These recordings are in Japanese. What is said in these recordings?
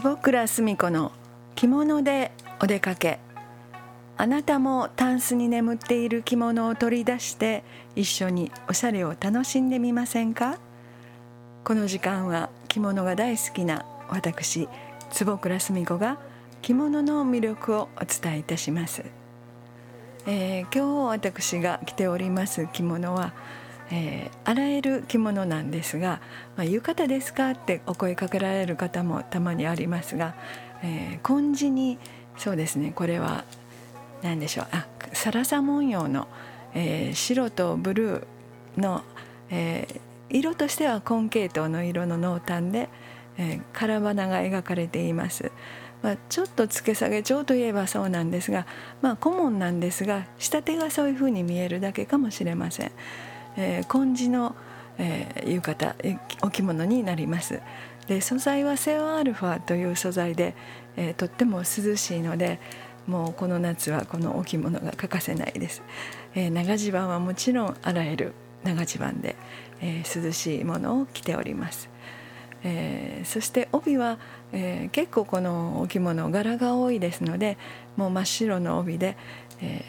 坪倉澄子の着物でお出かけ。あなたもタンスに眠っている着物を取り出して一緒におしゃれを楽しんでみませんか？この時間は着物が大好きな私坪倉澄子が着物の魅力をお伝えいたします、えー、今日私が着ております着物はえー、洗える着物なんですが「まあ、浴衣ですか?」ってお声かけられる方もたまにありますが、えー、紺地にそうですねこれは何でしょうあサラサ文様の、えー、白とブルーの、えー、色としては紺系統の色の濃淡で、えー、カラバナが描かれています。まあ、ちょっと付け下げ帳といえばそうなんですが、まあ、顧問なんですが仕立てがそういうふうに見えるだけかもしれません。えー、紺地の、えー、浴衣お着物になります。で素材はセオアルファという素材で、えー、とっても涼しいのでもうこの夏はこのお着物が欠かせないです、えー、長襦袢はもちろん洗える長襦袢で、えー、涼しいものを着ております、えー、そして帯は、えー、結構このお着物柄が多いですのでもう真っ白の帯で、え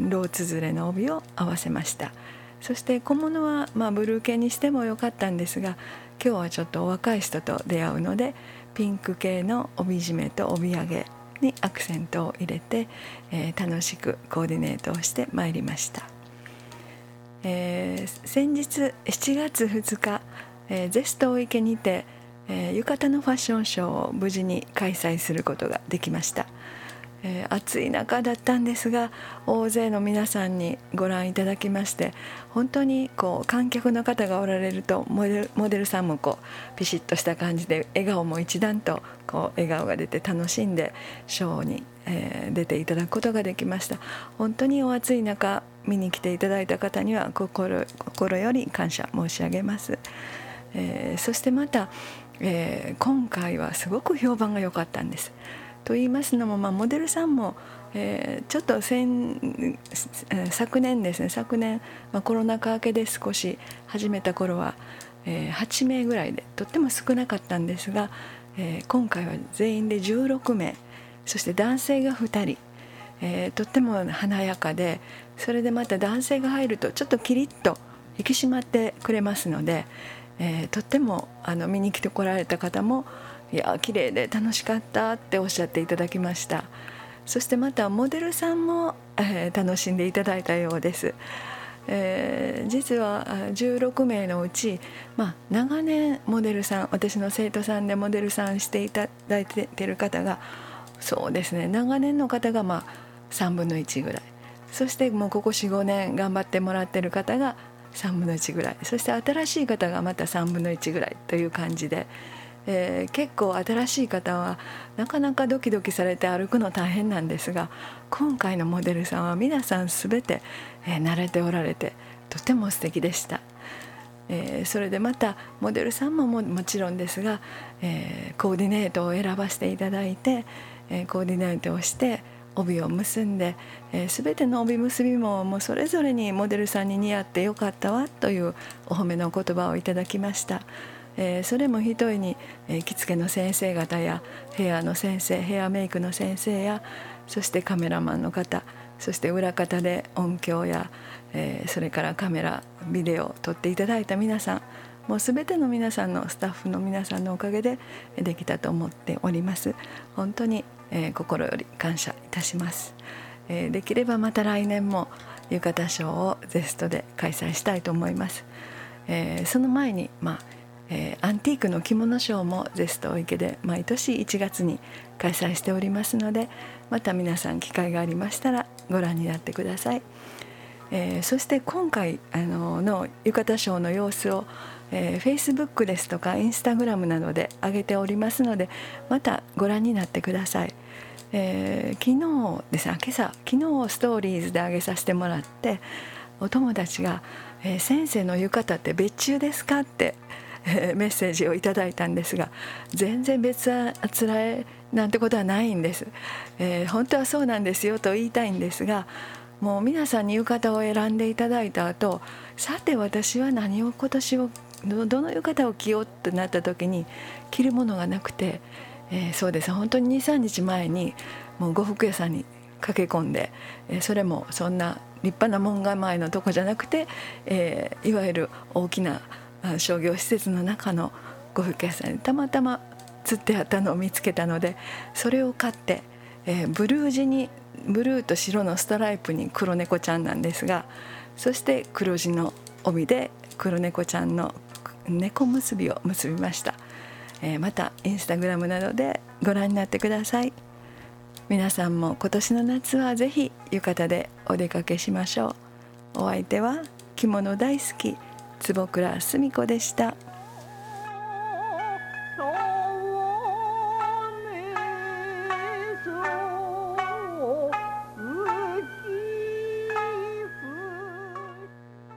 ー、ローツズレの帯を合わせました。そして小物はまあブルー系にしてもよかったんですが今日はちょっとお若い人と出会うのでピンク系の帯締めと帯揚げにアクセントを入れて、えー、楽しくコーディネートをしてまいりました、えー、先日7月2日、えー、ゼスト池にて、え、浴衣のファッションショーを無事に開催することができました。えー、暑い中だったんですが大勢の皆さんにご覧いただきまして本当にこう観客の方がおられるとモデルモデルさんもこうピシッとした感じで笑顔も一段とこう笑顔が出て楽しんでショーに、えー、出ていただくことができました。本当にお暑い中見に来ていただいた方には心心より感謝申し上げます、えー、そしてまた、え今回はすごく評判が良かったんです。と言いますのも、まあ、モデルさんも、えー、ちょっと先昨年ですね昨年、まあ、コロナ禍明けで少し始めた頃は、えー、8名ぐらいでとっても少なかったんですが、えー、今回は全員で16名そして男性が2人、えー、とっても華やかでそれでまた男性が入るとちょっとキリッと引き締まってくれますので、えー、とってもあの見に来てこられた方もいや綺麗で楽しかったっておっしゃっていただきました。そしてまたモデルさんも、えー、楽しんでいただいたようです、えー、実は16名のうち、まあ、長年モデルさん私の生徒さんでモデルさんしていただいている方がそうですね長年の方がまあ3分の1ぐらい。そしてもうここ45年頑張ってもらってる方が3分の1ぐらい。そして新しい方がまた3分の1ぐらいという感じでえー、結構新しい方はなかなかドキドキされて歩くの大変なんですが今回のモデルさんは皆さん全て、えー、慣れておられてとても素敵でした。えー、それでまたモデルさんもももちろんですが、えー、コーディネートを選ばせていただいて、えー、コーディネートをして帯を結んで、えー、全ての帯結びももうそれぞれにモデルさんに似合ってよかったわというお褒めのお言葉をいただきました。えー、それも一重に、えー、着付けの先生方やヘアの先生ヘアメイクの先生やそしてカメラマンの方そして裏方で音響や、えー、それからカメラビデオを撮っていただいた皆さんもう全ての皆さんのスタッフの皆さんのおかげでできたと思っております。本当に、えー、心より感謝いたします、えー、できればまた来年も浴衣ショーをゼストで開催したいと思います、えー、その前にまあえー、アンティークの着物ショーもゼスト池で毎年1月に開催しておりますのでまた皆さん機会がありましたらご覧になってください、えー、そして今回あのの浴衣ショーの様子を、えー、Facebook ですとか Instagram などで上げておりますのでまたご覧になってください、えー、昨日ですね今朝昨日ストーリーズで上げさせてもらってお友達が、えー「先生の浴衣って別注ですか?」ってメッセージをいただいたんですが全然別あつらえなんてことはないんです、えー、本当はそうなんですよと言いたいんですがもう皆さんに浴衣を選んでいただいた後さて私は何を今年をどの浴衣を着ようってなった時に着るものがなくて、えー、そうです。本当に23日前にもう呉服屋さんに駆け込んで、えー、それもそんな立派な門構えのとこじゃなくて、えー、いわゆる大きな商業施設の中の呉服屋さんにたまたま釣ってあったのを見つけたのでそれを買って、えー、ブルー地にブルーと白のストライプに黒猫ちゃんなんですがそして黒地の帯で黒猫ちゃんの猫結びを結びました、えー、またインスタグラムなどでご覧になってください。皆さんも今年の夏はぜひ浴衣でお出かけしましょう。お相手は着物大好き坪倉澄子でした。